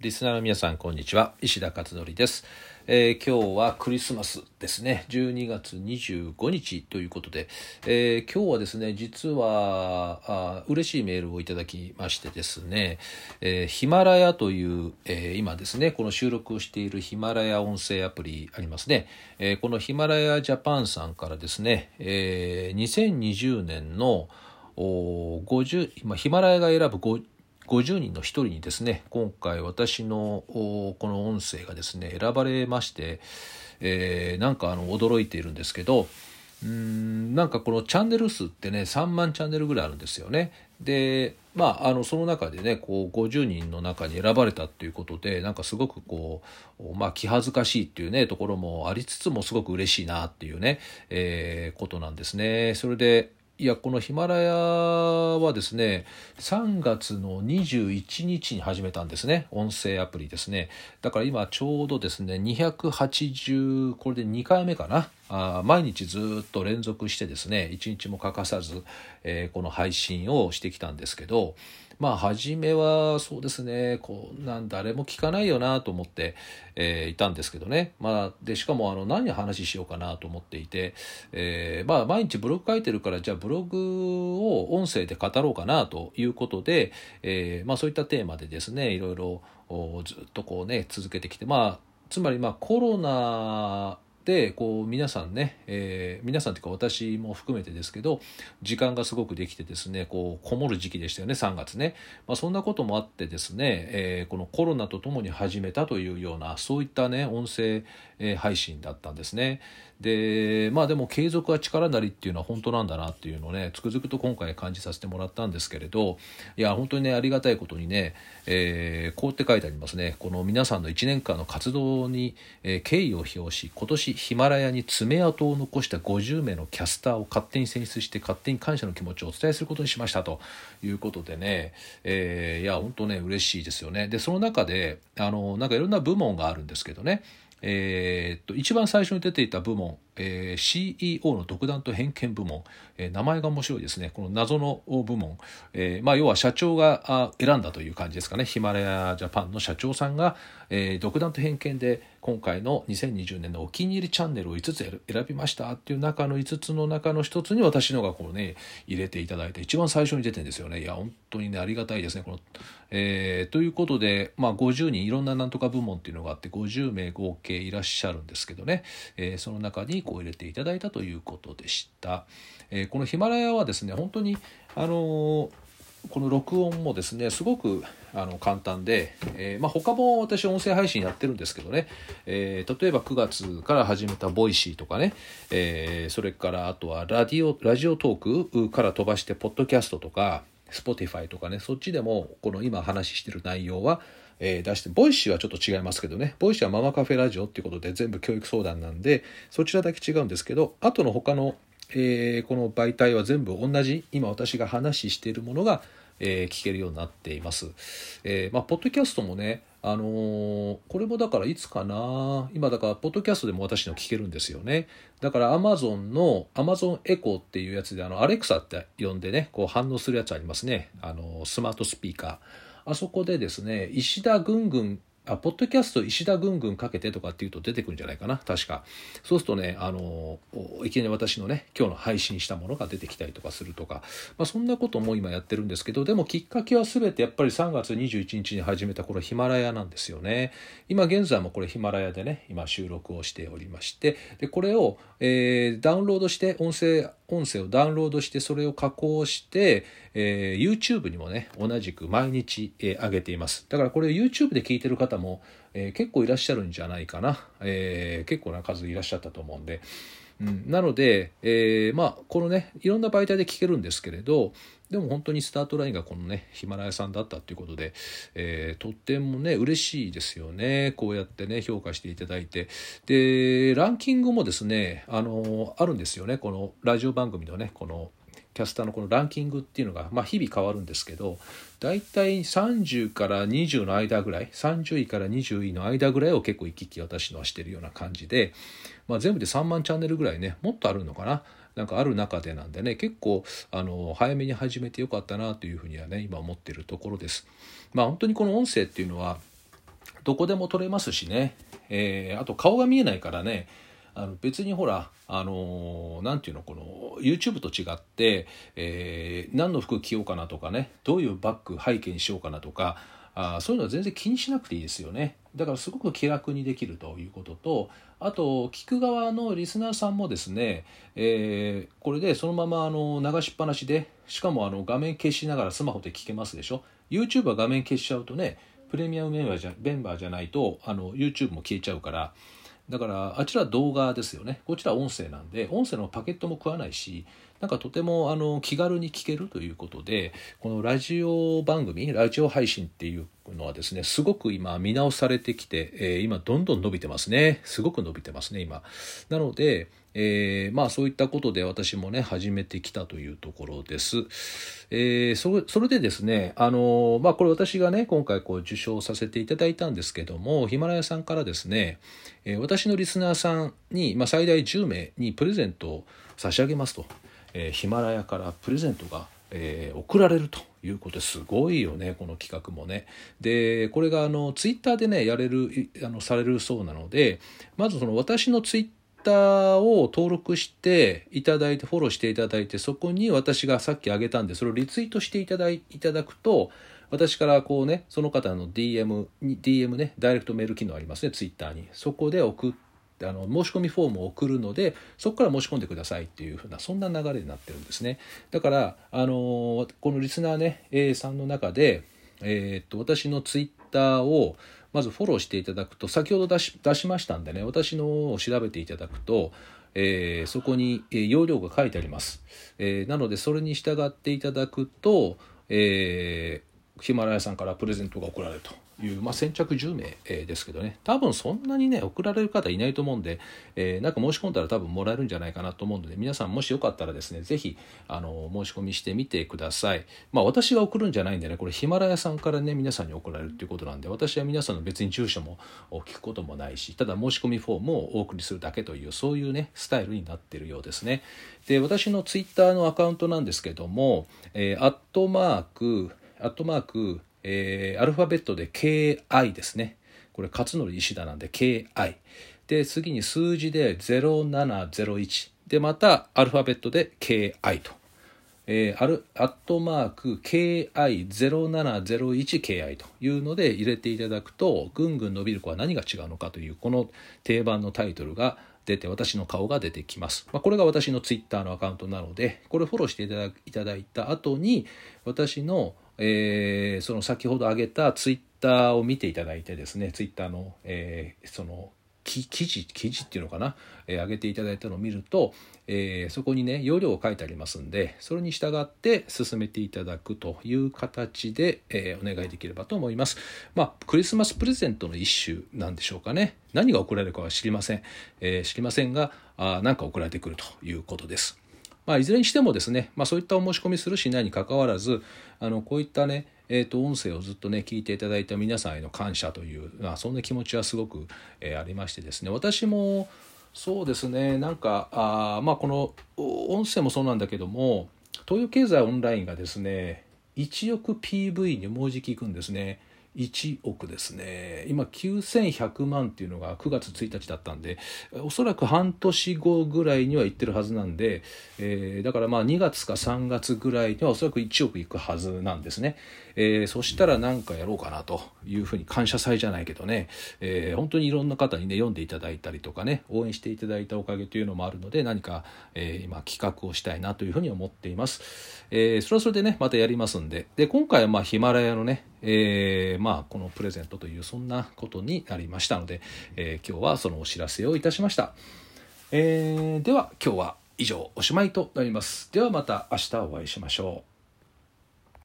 リスナーの皆さんこんにちは。石田勝則です、えー、今日はクリスマスですね。12月25日ということで、えー、今日はですね実はあ嬉しいメールをいただきましてですね、えー、ヒマラヤという、え今ですねこの収録をしているヒマラヤ音声アプリありますね、えこのヒマラヤジャパンさんからですね、え2020年の50ヒマラヤが選ぶ50人の1人にですね今回私のこの音声がですね選ばれまして、えー、なんかあの驚いているんですけどうんなんかこのチャンネル数ってね3万チャンネルぐらいあるんですよね。でまああのその中でねこう50人の中に選ばれたっていうことでなんかすごくこうまあ気恥ずかしいっていうねところもありつつもすごく嬉しいなっていうね、えー、ことなんですね。それでいやこのヒマラヤはですね3月の21日に始めたんですね。音声アプリですね。だから今ちょうどですね280これで2回目かな。あ毎日ずっと連続してですね1日も欠かさず、えー、この配信をしてきたんですけどまあ初めはそうですねこうなん誰も聞かないよなと思って、えー、いたんですけどね、まあ、でしかもあの何話しようかなと思っていて、えー、まあ、毎日ブログ書いてるからじゃあブログを音声で語ろうかなということで、え、まあ、そういったテーマでですねいろいろずっとこうね続けてきてまあつまりまあコロナでこう皆さんね、えー、皆さんというか私も含めてですけど時間がすごくできてですねこうこもる時期でしたよね3月ね、まあ、そんなこともあってですね、えー、このコロナとともに始めたというようなそういったね音声配信だったんですね。でまあでも継続は力なりっていうのは本当なんだなっていうのをねつくづくと今回感じさせてもらったんですけれどいや本当にねありがたいことにね、え、こうって書いてありますね。この皆さんの1年間の活動に、え、敬意を表し今年ヒマラヤに爪痕を残した50名のキャスターを勝手に選出して勝手に感謝の気持ちをお伝えすることにしましたということでね、えー、いや本当ね嬉しいですよね。でその中であのなんかいろんな部門があるんですけどね。えー、っと一番最初に出ていた部門、えー、CEO の独断と偏見部門、えー、名前が面白いですね。この謎の部門、えーまあ、要は社長が選んだという感じですかね。ヒマラヤジャパンの社長さんが、えー、独断と偏見で今回の2020年のお気に入りチャンネルを5つ選びましたっていう中の5つの中の1つに私のがこうね入れていただいて一番最初に出てるんですよね。いや本当にねありがたいですね。この、えー、ということで、まあ、50人いろんななんとか部門っていうのがあって50名合計いらっしゃるんですけどね、えー、その中にこう入れていただいたということでした、えー、このヒマラヤはですね本当にあのこの録音もですねすごくあの簡単で、えーまあ、他も私音声配信やってるんですけどね、えー、例えば9月から始めた Voicy とかね、えー、それからあとはラディオ Radiotalk から飛ばしてポッドキャストとか Spotify とかねそっちでもこの今話してる内容はえー、出して、 Voicy はちょっと違いますけどね、 Voicy はママカフェラジオっていうことで全部教育相談なんで、そちらだけ違うんですけど、あとの他の、えー、この媒体は全部同じ、今私が話しているものがえー、聞けるようになっています。えー、まあ、ポッドキャストもね、あのー、これもだからいつかな今だから、ポッドキャストでも私の聞けるんですよね。だから、アマゾンの、 Amazon Echo っていうやつで、あの、 Alexa って呼んでね、こう反応するやつありますね。あの、スマートスピーカー。あそこでですね、石田ぐんぐんあ、ポッドキャスト石田ぐんぐんかけてとかっていうと出てくるんじゃないかな、確か。そうするとね、あの、いきなり私のね、今日の配信したものが出てきたりとかするとか、まあ、そんなことも今やってるんですけど、でもきっかけは全てやっぱり3月21日に始めたこれヒマラヤなんですよね。今現在もこれヒマラヤでね、今収録をしておりまして、で、これを、えー、ダウンロードして、音声、音声をダウンロードして、それを加工して、えー、YouTube にもね、同じく毎日、えー、上げています。だからこれ YouTube で聞いてる方も、えー、結構いらっしゃるんじゃないかな。えー、結構な数いらっしゃったと思うんで。うん、なので、えー、まあ、このね、いろんな媒体で聞けるんですけれど、でも本当にスタートラインがこのね、ヒマラヤさんだったっていうことで、えー、とってもね、嬉しいですよね。こうやってね、評価していただいて。で、ランキングもですね、あの、あるんですよね。このラジオ番組のね、このキャスターのこのランキングっていうのが、まあ、日々変わるんですけど大体30から20の間ぐらい30位から20位の間ぐらいを結構行き来私のはしてるような感じで、まあ、全部で3万チャンネルぐらいねもっとあるのかななんかある中でなんでね結構あの早めに始めてよかったなというふうにはね今思ってるところです。まあ本当にこの音声っていうのはどこでも撮れますしね、えー、あと顔が見えないからねあの別にほらあの何、て言うのこの YouTube と違って、えー、何の服着ようかなとかねどういうバッグ背景にしようかなとかあそういうのは全然気にしなくていいですよね。だからすごく気楽にできるということとあと聞く側のリスナーさんもですね、えー、これでそのままあの流しっぱなしでしかもあの画面消しながらスマホで聞けますでしょ。YouTube は画面消しちゃうとねプレミアムメンバーじゃメンバーじゃないとあの YouTube も消えちゃうからだからあちら動画ですよね。こちら音声なんで音声のパケットも食わないしなんかとてもあの気軽に聞けるということでこのラジオ番組ラジオ配信っていうのはですねすごく今見直されてきて、えー、今どんどん伸びてますね。すごく伸びてますね今。なのでえー、まあそういったことで私もね始めてきたというところです。えー、それそれでですねあのまあこれ私がね今回こう受賞させていただいたんですけどもヒマラヤさんからですね、えー、私のリスナーさんに、まあ、最大10名にプレゼントを差し上げますと、えー、ヒマラヤからプレゼントがえー、送られるということですごいよねこの企画もね。でこれがあのツイッターでねやれるあのされるそうなのでまずその私のツイッターを登録していただいてフォローしていただいてそこに私がさっき挙げたんでそれをリツイートしていただいただくと私からこうねその方の DM に DM ねダイレクトメール機能ありますねツイッターに。そこで送ってあの申し込みフォームを送るのでそこから申し込んでくださいっていうふうなそんな流れになってるんですね。だからあのこのリスナーね A さんの中でえー、っと私のツイッターをまずフォローしていただくと先ほど出し出しましたんでね私のを調べていただくと、えー、そこに、え容量が書いてあります、えー、なのでそれに従っていただくと、えー、ヒマラヤさんからプレゼントが送られると。いう、まあ、先着10名、えー、ですけどね。多分そんなにね送られる方いないと思うんで、えー、なんか申し込んだら多分もらえるんじゃないかなと思うので皆さんもしよかったらですね是非あの申し込みしてみてください。まあ私が送るんじゃないんでねこれヒマラヤさんからね皆さんに送られるっていうことなんで私は皆さんの別に住所も聞くこともないしただ申し込みフォームをお送りするだけというそういうねスタイルになってるようですね。で私のツイッターのアカウントなんですけども、えー、アットマークアットマークえー、アルファベットで KI ですね。これ勝則石田なんで KI。で、次に数字で0701。で、またアルファベットで KI と。えー、アルアットマーク KI0701KI というので入れていただくとぐんぐん伸びる子は何が違うのかというこの定番のタイトルが出て私の顔が出てきます、まあ、これが私のツイッターのアカウントなのでこれフォローしていただいただいた後に私のえー、その先ほど挙げたツイッターを見ていただいてですねツイッターの、えー、その記事記事っていうのかな、えー、上げていただいたのを見ると、えー、そこにね容量を書いてありますんでそれに従って進めていただくという形で、えー、お願いできればと思います。まあクリスマスプレゼントの一種なんでしょうかね。何が送られるかは知りません、え、知りませんがあ何か送られてくるということです。まあ、いずれにしてもですね、まあ、そういったお申し込みするしないにかかわらずあのこういったねえー、と音声をずっとね聞いていただいた皆さんへの感謝という、まあ、そんな気持ちはすごく、えー、ありましてですね私もそうですねなんかあまあこの音声もそうなんだけども東洋経済オンラインがですね1億 PV にもうじき行くんですね。1億ですね。今9100万っていうのが9月1日だったんでおそらく半年後ぐらいには行ってるはずなんで、えー、だからまあ2月か3月ぐらいにはおそらく1億いくはずなんですね、えー、そしたら何かやろうかなというふうに感謝祭じゃないけどね、えー、本当にいろんな方にね読んでいただいたりとかね応援していただいたおかげというのもあるので何か、え、今企画をしたいなというふうに思っています、えそれはそれでねまたやりますんで。で今回はまあヒマラヤのねえー、まあこのプレゼントというそんなことになりましたので、えー、今日はそのお知らせをいたしました、えー、では今日は以上おしまいとなります。ではまた明日お会いしましょう。